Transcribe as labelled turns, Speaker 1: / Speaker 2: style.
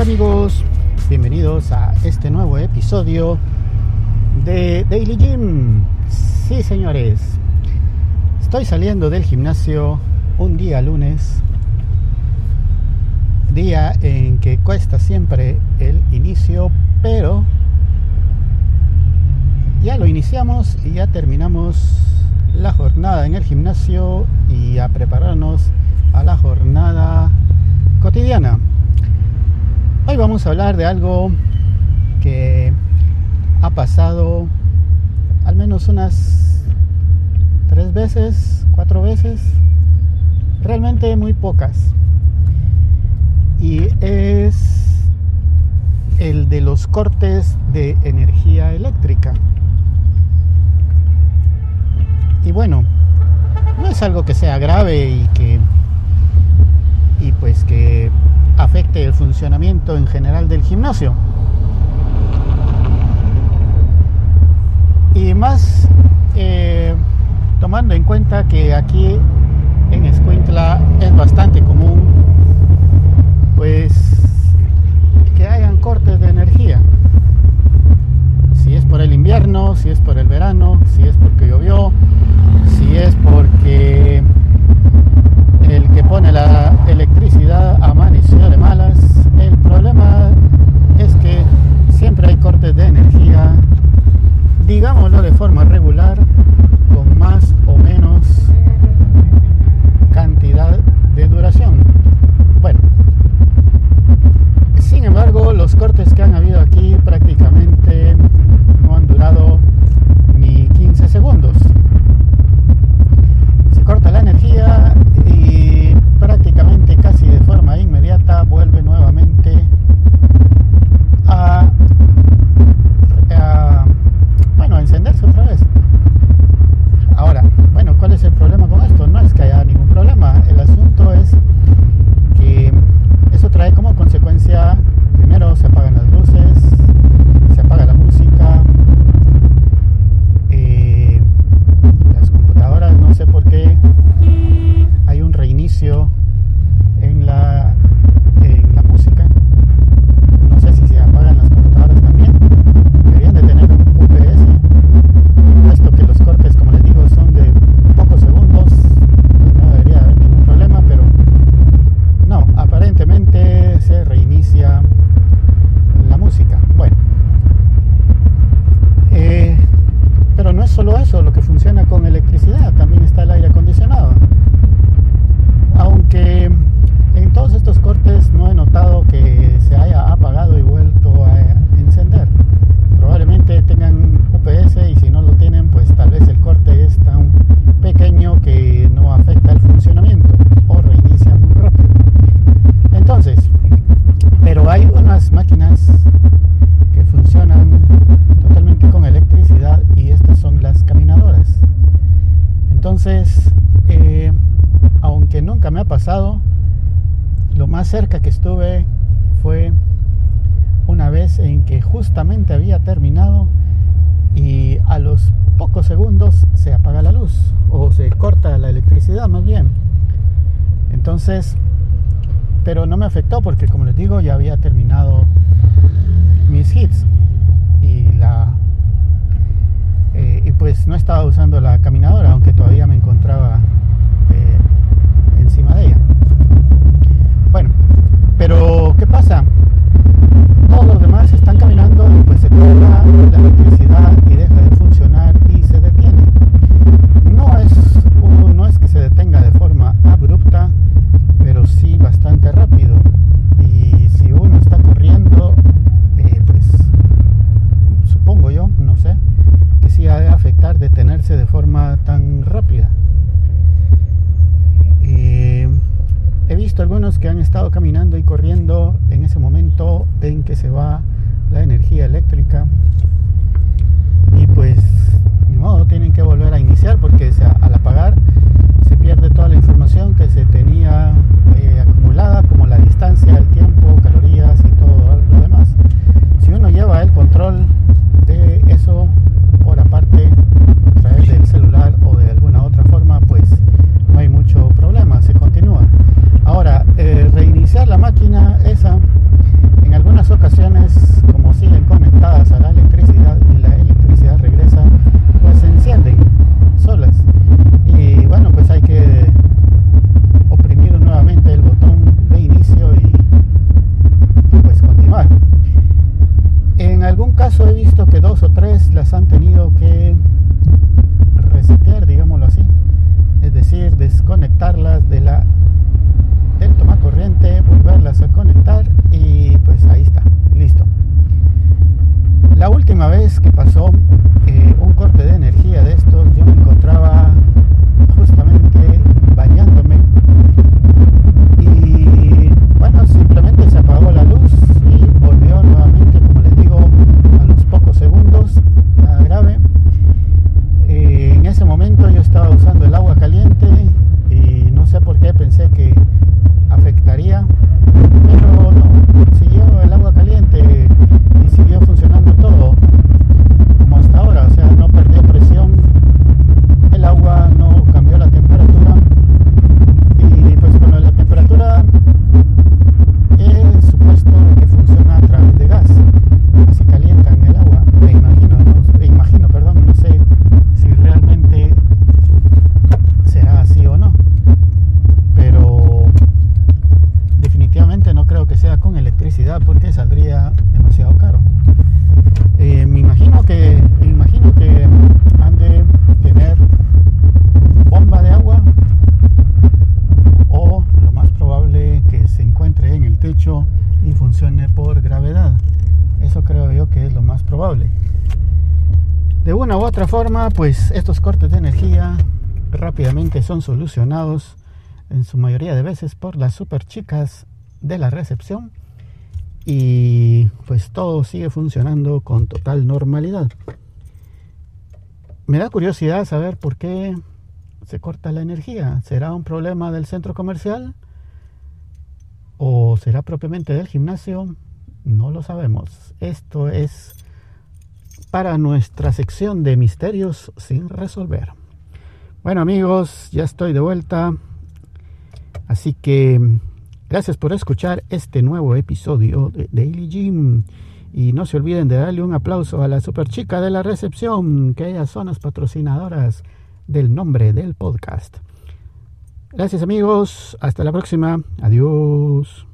Speaker 1: Hola amigos, bienvenidos a este nuevo episodio de Daily Gym. Sí señores, estoy saliendo del gimnasio un día lunes, día en que cuesta siempre el inicio, pero ya lo iniciamos y ya terminamos la jornada en el gimnasio y a prepararnos a la jornada cotidiana. Vamos a hablar de algo que ha pasado al menos unas tres veces, cuatro veces, realmente muy pocas. Y es el de los cortes de energía eléctrica. Y bueno, no es algo que sea grave y que y pues que afecte el funcionamiento en general del gimnasio. Y más eh, tomando en cuenta que aquí en Escuintla es bastante común pues que hayan cortes de energía. Si es por el invierno, si es por el verano, si es porque llovió, si es porque el que pone la electricidad amaneció de malas. El problema es que siempre hay cortes de energía, digámoslo de forma regular, con más o menos cantidad de duración. Bueno, sin embargo, los cortes que han habido aquí prácticamente no han durado ni 15 segundos. Se corta la energía y prácticamente casi de forma inmediata vuelve nuevamente que funcionan totalmente con electricidad y estas son las caminadoras. Entonces, eh, aunque nunca me ha pasado, lo más cerca que estuve fue una vez en que justamente había terminado y a los pocos segundos se apaga la luz o se corta la electricidad más bien. Entonces, pero no me afectó porque como les digo ya había terminado estaba usando la caminadora aunque todavía me encontraba eh, encima de ella bueno pero qué pasa todos los demás están caminando y pues se corta la electricidad y deja de funcionar y se detiene no es no es que se detenga de forma abrupta pero sí bastante rápido y si uno está corriendo eh, pues supongo yo no sé que sí ha de afectar de forma tan rápida. Eh, he visto algunos que han estado caminando y corriendo en ese momento en que se va la energía eléctrica y pues ni modo tienen que volver a iniciar porque al apagar se pierde toda la información que se tenía eh, acumulada como la distancia, el tiempo, calorías y todo lo demás. Si uno lleva el control de eso por aparte a través del celular o de alguna otra forma, pues no hay mucho problema, se continúa. Ahora, eh, reiniciar la máquina esa, en vez las han tenido que resetear, digámoslo así, es decir, desconectarlas de la del toma corriente, volverlas a conectar y pues ahí está, listo. La última vez que pasó eh, un corte de energía de estos, yo me encontraba justamente bañándome y bueno, simplemente se apagó perdón, no sé si realmente será así o no, pero definitivamente no creo que sea con electricidad porque saldría demasiado caro. Eh, me imagino que imagino que han de tener bomba de agua o lo más probable que se encuentre en el techo y funcione por gravedad. Eso creo yo que es lo más probable. De una u otra forma, pues estos cortes de energía rápidamente son solucionados en su mayoría de veces por las super chicas de la recepción y pues todo sigue funcionando con total normalidad. Me da curiosidad saber por qué se corta la energía. ¿Será un problema del centro comercial? ¿O será propiamente del gimnasio? No lo sabemos. Esto es para nuestra sección de misterios sin resolver. Bueno amigos, ya estoy de vuelta. Así que gracias por escuchar este nuevo episodio de Daily Gym. Y no se olviden de darle un aplauso a la super chica de la recepción, que ellas son las patrocinadoras del nombre del podcast. Gracias amigos, hasta la próxima. Adiós.